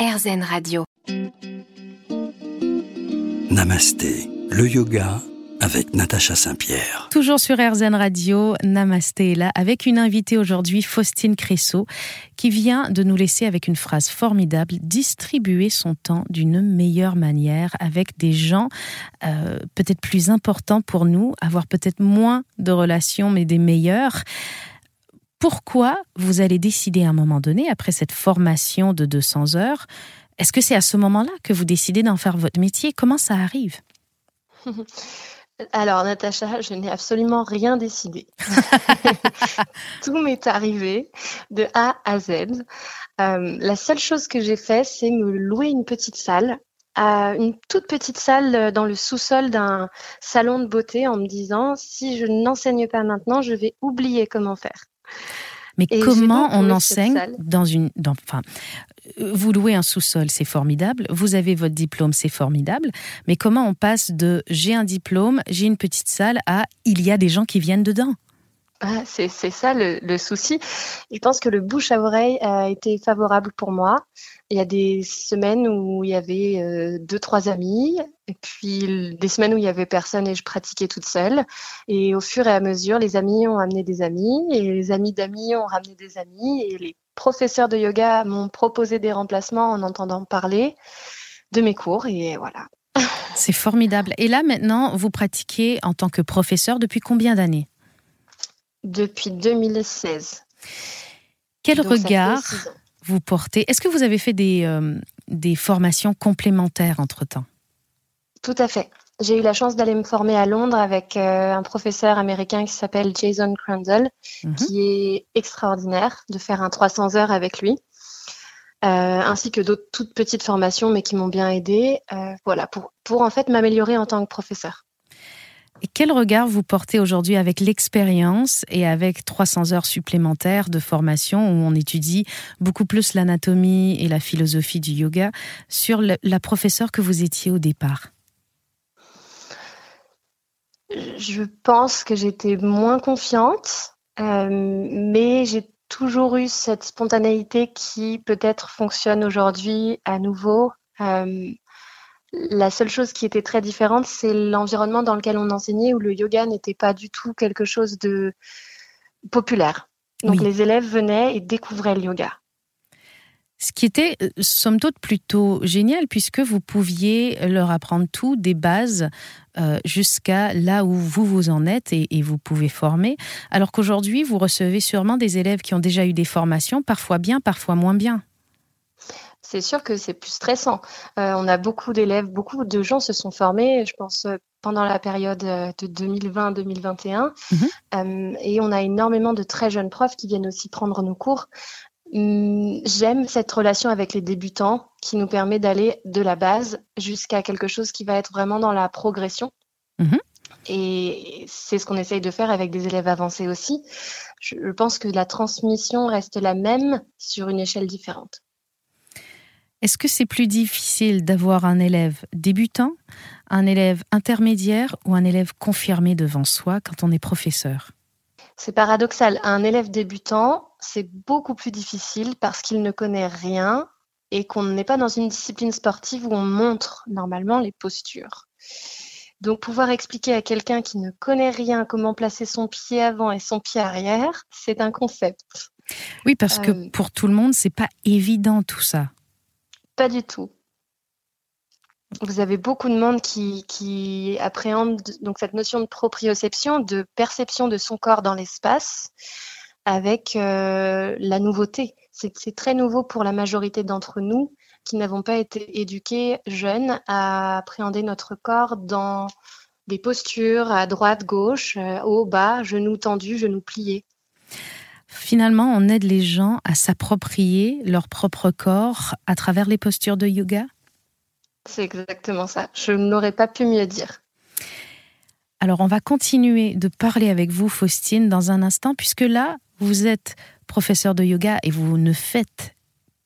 RZN Radio. Namasté, le yoga avec Natacha Saint-Pierre. Toujours sur RZN Radio, Namasté est là avec une invitée aujourd'hui, Faustine Cressot, qui vient de nous laisser avec une phrase formidable, distribuer son temps d'une meilleure manière avec des gens euh, peut-être plus importants pour nous, avoir peut-être moins de relations mais des meilleures. Pourquoi vous allez décider à un moment donné, après cette formation de 200 heures, est-ce que c'est à ce moment-là que vous décidez d'en faire votre métier? Comment ça arrive? Alors, Natacha, je n'ai absolument rien décidé. Tout m'est arrivé de A à Z. Euh, la seule chose que j'ai fait, c'est me louer une petite salle, une toute petite salle dans le sous-sol d'un salon de beauté en me disant, si je n'enseigne pas maintenant, je vais oublier comment faire. Mais comment on enseigne dans une. Dans, enfin, vous louez un sous-sol, c'est formidable. Vous avez votre diplôme, c'est formidable. Mais comment on passe de j'ai un diplôme, j'ai une petite salle à il y a des gens qui viennent dedans? Ah, c'est ça le, souci. Je pense que le bouche à oreille a été favorable pour moi. Il y a des semaines où il y avait euh, deux, trois amis, et puis des semaines où il y avait personne et je pratiquais toute seule. Et au fur et à mesure, les amis ont amené des amis, et les amis d'amis ont ramené des amis, et les professeurs de yoga m'ont proposé des remplacements en entendant parler de mes cours, et voilà. C'est formidable. Et là, maintenant, vous pratiquez en tant que professeur depuis combien d'années? Depuis 2016. Quel regard vous portez? Est-ce que vous avez fait des, euh, des formations complémentaires entre-temps? Tout à fait. J'ai eu la chance d'aller me former à Londres avec euh, un professeur américain qui s'appelle Jason Crandall, mhm. qui est extraordinaire, de faire un 300 heures avec lui. Euh, ainsi que d'autres toutes petites formations, mais qui m'ont bien aidé, voilà, pour, pour en fait m'améliorer en tant que professeur. Quel regard vous portez aujourd'hui avec l'expérience et avec 300 heures supplémentaires de formation où on étudie beaucoup plus l'anatomie et la philosophie du yoga sur la professeure que vous étiez au départ? Je pense que j'étais moins confiante, euh, mais j'ai toujours eu cette spontanéité qui peut-être fonctionne aujourd'hui à nouveau. Euh, la seule chose qui était très différente, c'est l'environnement dans lequel on enseignait, où le yoga n'était pas du tout quelque chose de populaire. Donc les élèves venaient et découvraient le yoga. Ce qui était, euh, somme toute, plutôt génial, puisque vous pouviez leur apprendre tout, des bases, euh, jusqu'à là où vous vous en êtes et, et vous pouvez former. Alors qu'aujourd'hui, vous recevez sûrement des élèves qui ont déjà eu des formations, parfois bien, parfois moins bien c'est sûr que c'est plus stressant. Euh, on a beaucoup d'élèves, beaucoup de gens se sont formés, je pense, euh, pendant la période euh, de 2020-2021. Mhm. et on a énormément de très jeunes profs qui viennent aussi prendre nos cours. Hum, j'aime cette relation avec les débutants qui nous permet d'aller de la base jusqu'à quelque chose qui va être vraiment dans la progression. Mhm. Et c'est ce qu'on essaye de faire avec des élèves avancés aussi. Je pense que la transmission reste la même sur une échelle différente. Est-ce que c'est plus difficile d'avoir un élève débutant, un élève intermédiaire ou un élève confirmé devant soi quand on est professeur? C'est paradoxal. Un élève débutant, c'est beaucoup plus difficile parce qu'il ne connaît rien et qu'on n'est pas dans une discipline sportive où on montre normalement les postures. Donc pouvoir expliquer à quelqu'un qui ne connaît rien comment placer son pied avant et son pied arrière, c'est un concept. Oui, parce que euh, pour tout le monde, c'est pas évident tout ça. Pas du tout. Vous avez beaucoup de monde qui, qui appréhende donc cette notion de proprioception, de perception de son corps dans l'espace, avec euh, la nouveauté. C'est très nouveau pour la majorité d'entre nous qui n'avons pas été éduqués jeunes à appréhender notre corps dans des postures à droite, gauche, euh, haut, bas, genoux tendus, genoux pliés. Finalement, on aide les gens à s'approprier leur propre corps à travers les postures de yoga? C'est exactement ça. Je n'aurais pas pu mieux dire. Alors, on va continuer de parler avec vous, Faustine, dans un instant, puisque là, vous êtes professeur de yoga et vous ne faites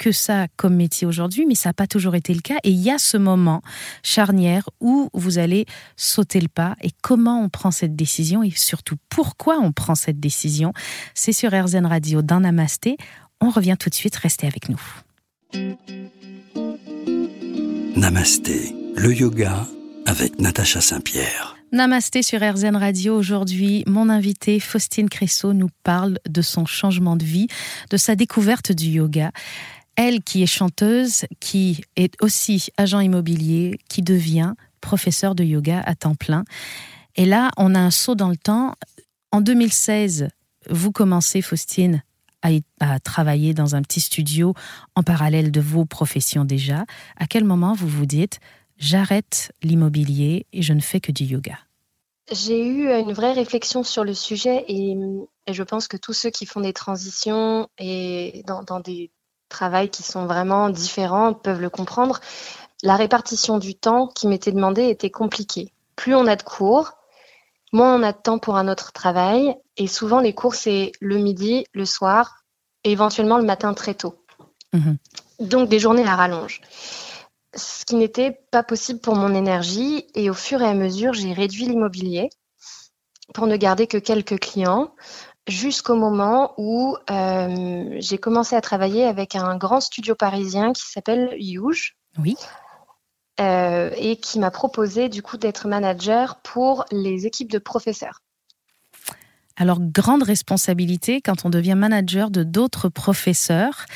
que ça comme métier aujourd'hui, mais ça n'a pas toujours été le cas. Et il y a ce moment charnière où vous allez sauter le pas et comment on prend cette décision et surtout pourquoi on prend cette décision. C'est sur RZN Radio d'un Namasté. On revient tout de suite, restez avec nous. Namasté, le yoga avec Natacha Saint-Pierre. Namasté sur RZN Radio. Aujourd'hui, mon invité Faustine Cressot nous parle de son changement de vie, de sa découverte du yoga. Elle qui est chanteuse, qui est aussi agent immobilier, qui devient professeur de yoga à temps plein. Et là, on a un saut dans le temps. En 2016, vous commencez, Faustine, à, travailler dans un petit studio en parallèle de vos professions déjà. À quel moment vous vous dites, j'arrête l'immobilier et je ne fais que du yoga? J'ai eu une vraie réflexion sur le sujet et, je pense que tous ceux qui font des transitions et dans, dans des travails qui sont vraiment différents peuvent le comprendre. La répartition du temps qui m'était demandée était compliquée. Plus on a de cours, moins on a de temps pour un autre travail. Et souvent, les cours, c'est le midi, le soir, et éventuellement le matin très tôt. Mhm. Donc, des journées à rallonge. Ce qui n'était pas possible pour mon énergie. Et au fur et à mesure, j'ai réduit l'immobilier pour ne garder que quelques clients jusqu'au moment où euh, j'ai commencé à travailler avec un grand studio parisien qui s'appelle Youge. Oui. Euh, et qui m'a proposé du coup d'être manager pour les équipes de professeurs. Alors, grande responsabilité quand on devient manager de d'autres professeurs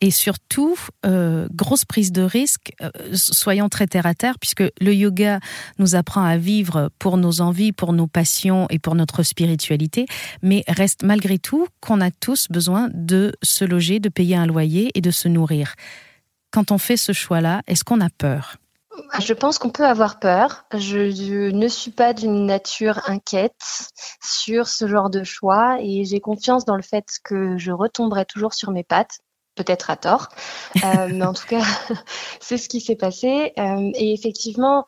et surtout euh, grosse prise de risque, euh, soyons très terre à terre, puisque le yoga nous apprend à vivre pour nos envies, pour nos passions et pour notre spiritualité, mais reste malgré tout qu'on a tous besoin de se loger, de payer un loyer et de se nourrir. Quand on fait ce choix-là, est-ce qu'on a peur? Je pense qu'on peut avoir peur. Je, ne suis pas d'une nature inquiète sur ce genre de choix et j'ai confiance dans le fait que je retomberai toujours sur mes pattes, peut-être à tort, euh, mais en tout cas, c'est ce qui s'est passé. Euh, et effectivement,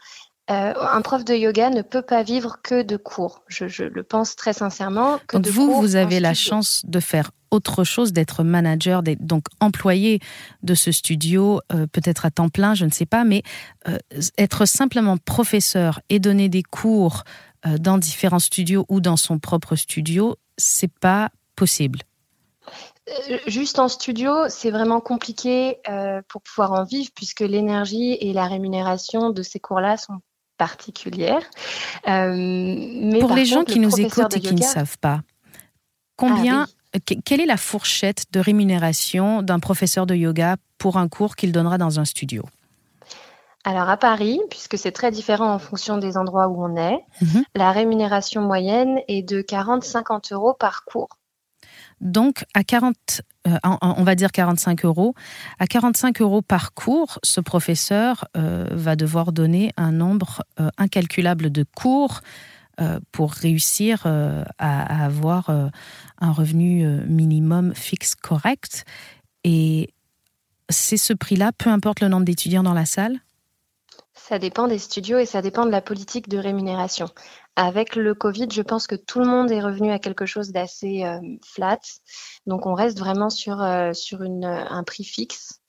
euh, un prof de yoga ne peut pas vivre que de cours. Je, le pense très sincèrement. Que donc vous, vous avez la chance de faire autre chose, d'être manager, d'être donc employé de ce studio, euh, peut-être à temps plein, je ne sais pas, mais euh, être simplement professeur et donner des cours dans différents studios ou dans son propre studio, c'est pas possible. Juste en studio, c'est vraiment compliqué pour pouvoir en vivre puisque l'énergie et la rémunération de ces cours-là sont particulière. Euh, mais Pour les gens qui nous écoutent et qui ne savent pas, combien, ah quelle est la fourchette de rémunération d'un professeur de yoga pour un cours qu'il donnera dans un studio? Alors à Paris, puisque c'est très différent en fonction des endroits où on est, mhm. la rémunération moyenne est de 40-50 euros par cours. Donc, à 40, euh, on va dire 45 euros, à 45 euros par cours, ce professeur euh, va devoir donner un nombre euh, incalculable de cours pour réussir à, avoir un revenu minimum fixe correct. Et c'est ce prix-là, peu importe le nombre d'étudiants dans la salle ça dépend des studios et ça dépend de la politique de rémunération. Avec le Covid, je pense que tout le monde est revenu à quelque chose d'assez euh, flat. Donc, on reste vraiment sur, euh, sur une, un prix fixe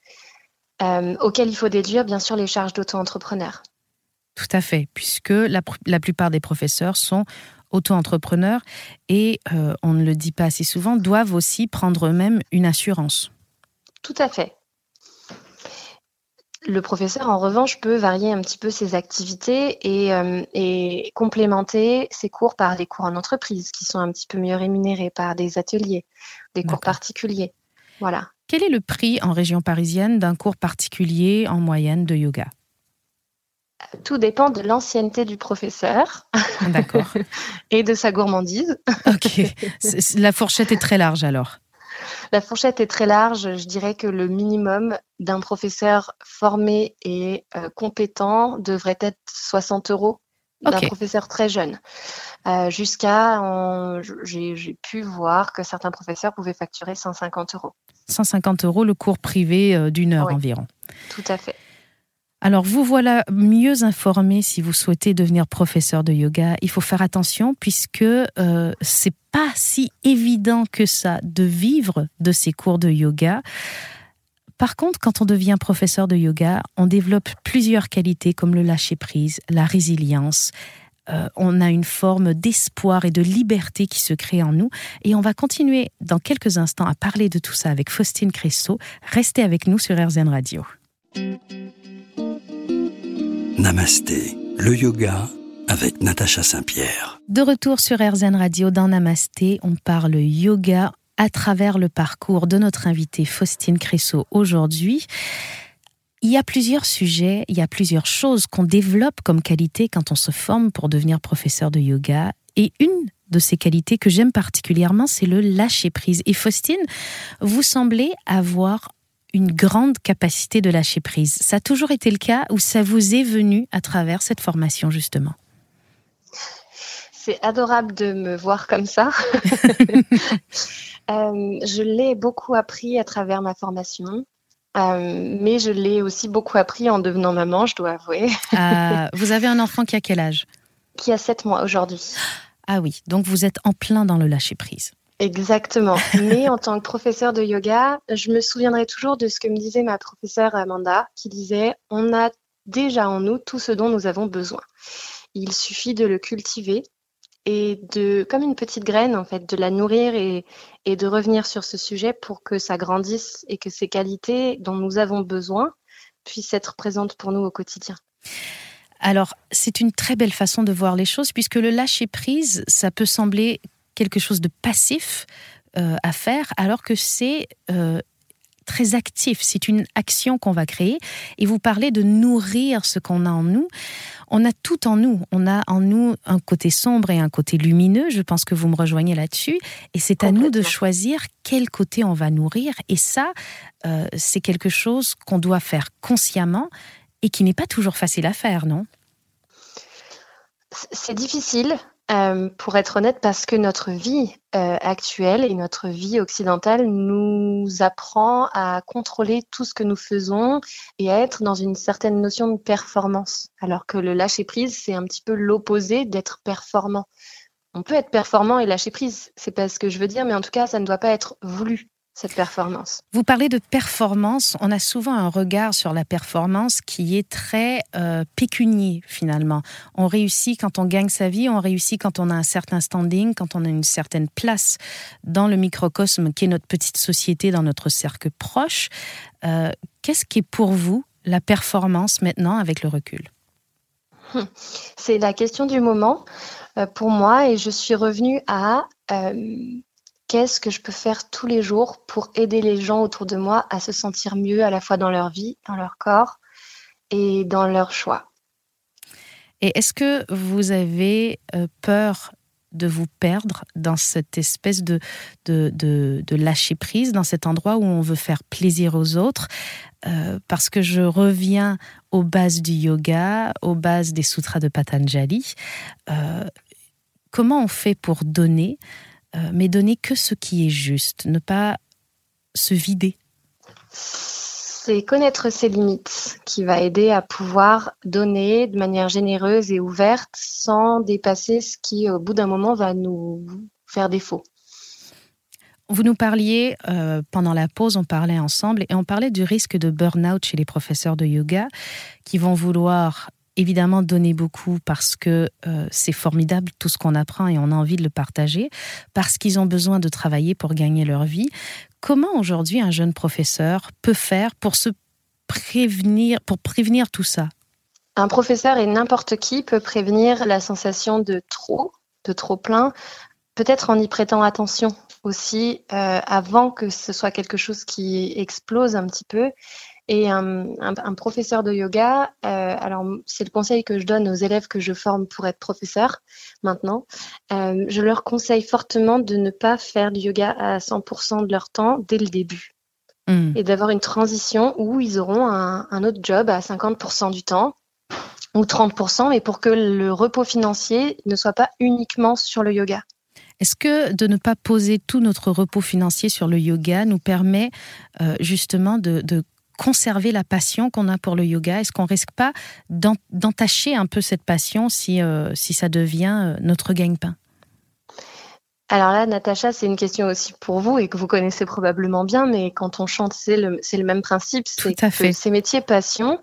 euh, auquel il faut déduire, bien sûr, les charges d'auto-entrepreneur. Tout à fait, puisque la, la plupart des professeurs sont auto-entrepreneurs et, on ne le dit pas assez souvent, doivent aussi prendre eux-mêmes une assurance. Tout à fait. Le professeur, en revanche, peut varier un petit peu ses activités et, euh, complémenter ses cours par des cours en entreprise qui sont un petit peu mieux rémunérés, par des ateliers, des cours particuliers. Voilà. Quel est le prix en région parisienne d'un cours particulier en moyenne de yoga? Tout dépend de l'ancienneté du professeur. D'accord. et de sa gourmandise. ok. La fourchette est très large alors. La fourchette est très large. Je dirais que le minimum d'un professeur formé et euh, compétent devrait être 60 euros d'un professeur très jeune. Euh, jusqu'à, j'ai pu voir que certains professeurs pouvaient facturer 150 euros. 150 euros le cours privé euh, d'une heure environ. Tout à fait. Alors vous voilà mieux informé si vous souhaitez devenir professeur de yoga. Il faut faire attention puisque euh, c'est pas si évident que ça de vivre de ces cours de yoga. Par contre, quand on devient professeur de yoga, on développe plusieurs qualités comme le lâcher prise, la résilience. Euh, on a une forme d'espoir et de liberté qui se crée en nous. Et on va continuer dans quelques instants à parler de tout ça avec Faustine Cressot. Restez avec nous sur RZN Radio. Namasté, le yoga avec Natacha Saint-Pierre. De retour sur RZN Radio dans Namasté, on parle yoga à travers le parcours de notre invitée Faustine Cressot aujourd'hui. Il y a plusieurs sujets, il y a plusieurs choses qu'on développe comme qualité quand on se forme pour devenir professeur de yoga. Et une de ces qualités que j'aime particulièrement, c'est le lâcher prise. Et Faustine, vous semblez avoir une grande capacité de lâcher prise. Ça a toujours été le cas ou ça vous est venu à travers cette formation justement? C'est adorable de me voir comme ça. Euh, je l'ai beaucoup appris à travers ma formation. Euh, mais je l'ai aussi beaucoup appris en devenant maman, je dois avouer. Euh, vous avez un enfant qui a quel âge? Qui a 7 mois aujourd'hui. Ah oui, donc vous êtes en plein dans le lâcher-prise. Exactement. Mais en tant que professeur de yoga, je me souviendrai toujours de ce que me disait ma professeure Amanda, qui disait On a déjà en nous tout ce dont nous avons besoin. Il suffit de le cultiver et de, comme une petite graine, en fait, de la nourrir et, et de revenir sur ce sujet pour que ça grandisse et que ces qualités dont nous avons besoin puissent être présentes pour nous au quotidien. Alors, c'est une très belle façon de voir les choses, puisque le lâcher prise, ça peut sembler quelque chose de passif euh, à faire, alors que c'est euh, très actif. C'est une action qu'on va créer. Et vous parlez de nourrir ce qu'on a en nous on a tout en nous. On a en nous un côté sombre et un côté lumineux. Je pense que vous me rejoignez là-dessus. Et c'est à nous de choisir quel côté on va nourrir. Et ça, euh, c'est quelque chose qu'on doit faire consciemment et qui n'est pas toujours facile à faire, non? C'est difficile. Euh, pour être honnête, parce que notre vie euh, actuelle et notre vie occidentale nous apprend à contrôler tout ce que nous faisons et à être dans une certaine notion de performance. Alors que le lâcher prise, c'est un petit peu l'opposé d'être performant. On peut être performant et lâcher prise, c'est pas ce que je veux dire, mais en tout cas, ça ne doit pas être voulu cette performance. Vous parlez de performance. On a souvent un regard sur la performance qui est très euh, pécunier finalement. On réussit quand on gagne sa vie, on réussit quand on a un certain standing, quand on a une certaine place dans le microcosme qui est notre petite société, dans notre cercle proche. Euh, qu'est-ce qui est pour vous la performance maintenant avec le recul? Hum, C'est la question du moment euh, pour moi et je suis revenue à qu'est-ce que je peux faire tous les jours pour aider les gens autour de moi à se sentir mieux à la fois dans leur vie, dans leur corps et dans leur choix. Et est-ce que vous avez euh, peur de vous perdre dans cette espèce de, de, lâcher prise, dans cet endroit où on veut faire plaisir aux autres? Euh, Parce que je reviens aux bases du yoga, aux bases des sutras de Patanjali. Euh, comment on fait pour donner euh, mais donner que ce qui est juste, ne pas se vider. C'est connaître ses limites qui va aider à pouvoir donner de manière généreuse et ouverte sans dépasser ce qui, au bout d'un moment, va nous faire défaut. Vous nous parliez, euh, pendant la pause, on parlait ensemble et on parlait du risque de burn-out chez les professeurs de yoga qui vont vouloir évidemment donner beaucoup parce que euh, c'est formidable tout ce qu'on apprend et on a envie de le partager, parce qu'ils ont besoin de travailler pour gagner leur vie. Comment aujourd'hui un jeune professeur peut faire pour se prévenir, pour prévenir tout ça? Un professeur et n'importe qui peut prévenir la sensation de trop, de trop plein, peut-être en y prêtant attention aussi euh, avant que ce soit quelque chose qui explose un petit peu et un, professeur de yoga, euh, alors c'est le conseil que je donne aux élèves que je forme pour être professeur maintenant, euh, je leur conseille fortement de ne pas faire du yoga à 100% de leur temps dès le début. Hmm. Et d'avoir une transition où ils auront un, un autre job à 50% du temps ou 30%, mais pour que le repos financier ne soit pas uniquement sur le yoga. Est-ce que de ne pas poser tout notre repos financier sur le yoga nous permet euh, justement de, de, conserver la passion qu'on a pour le yoga? Est-ce qu'on risque pas d'entacher un peu cette passion si, euh, si ça devient euh, notre gagne-pain? Alors là, Natacha, c'est une question aussi pour vous et que vous connaissez probablement bien, mais quand on chante, c'est le, le, même principe. C'est que ces métiers passion,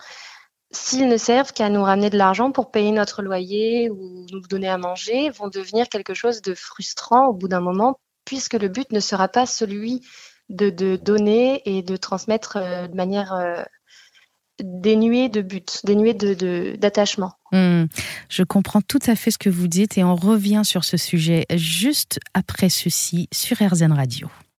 s'ils ne servent qu'à nous ramener de l'argent pour payer notre loyer ou nous donner à manger, vont devenir quelque chose de frustrant au bout d'un moment, puisque le but ne sera pas celui de, donner et de transmettre euh, de manière euh, dénué de but, dénué de, d'attachement. Hmm. je comprends tout à fait ce que vous dites et on revient sur ce sujet juste après ceci sur RZN Radio.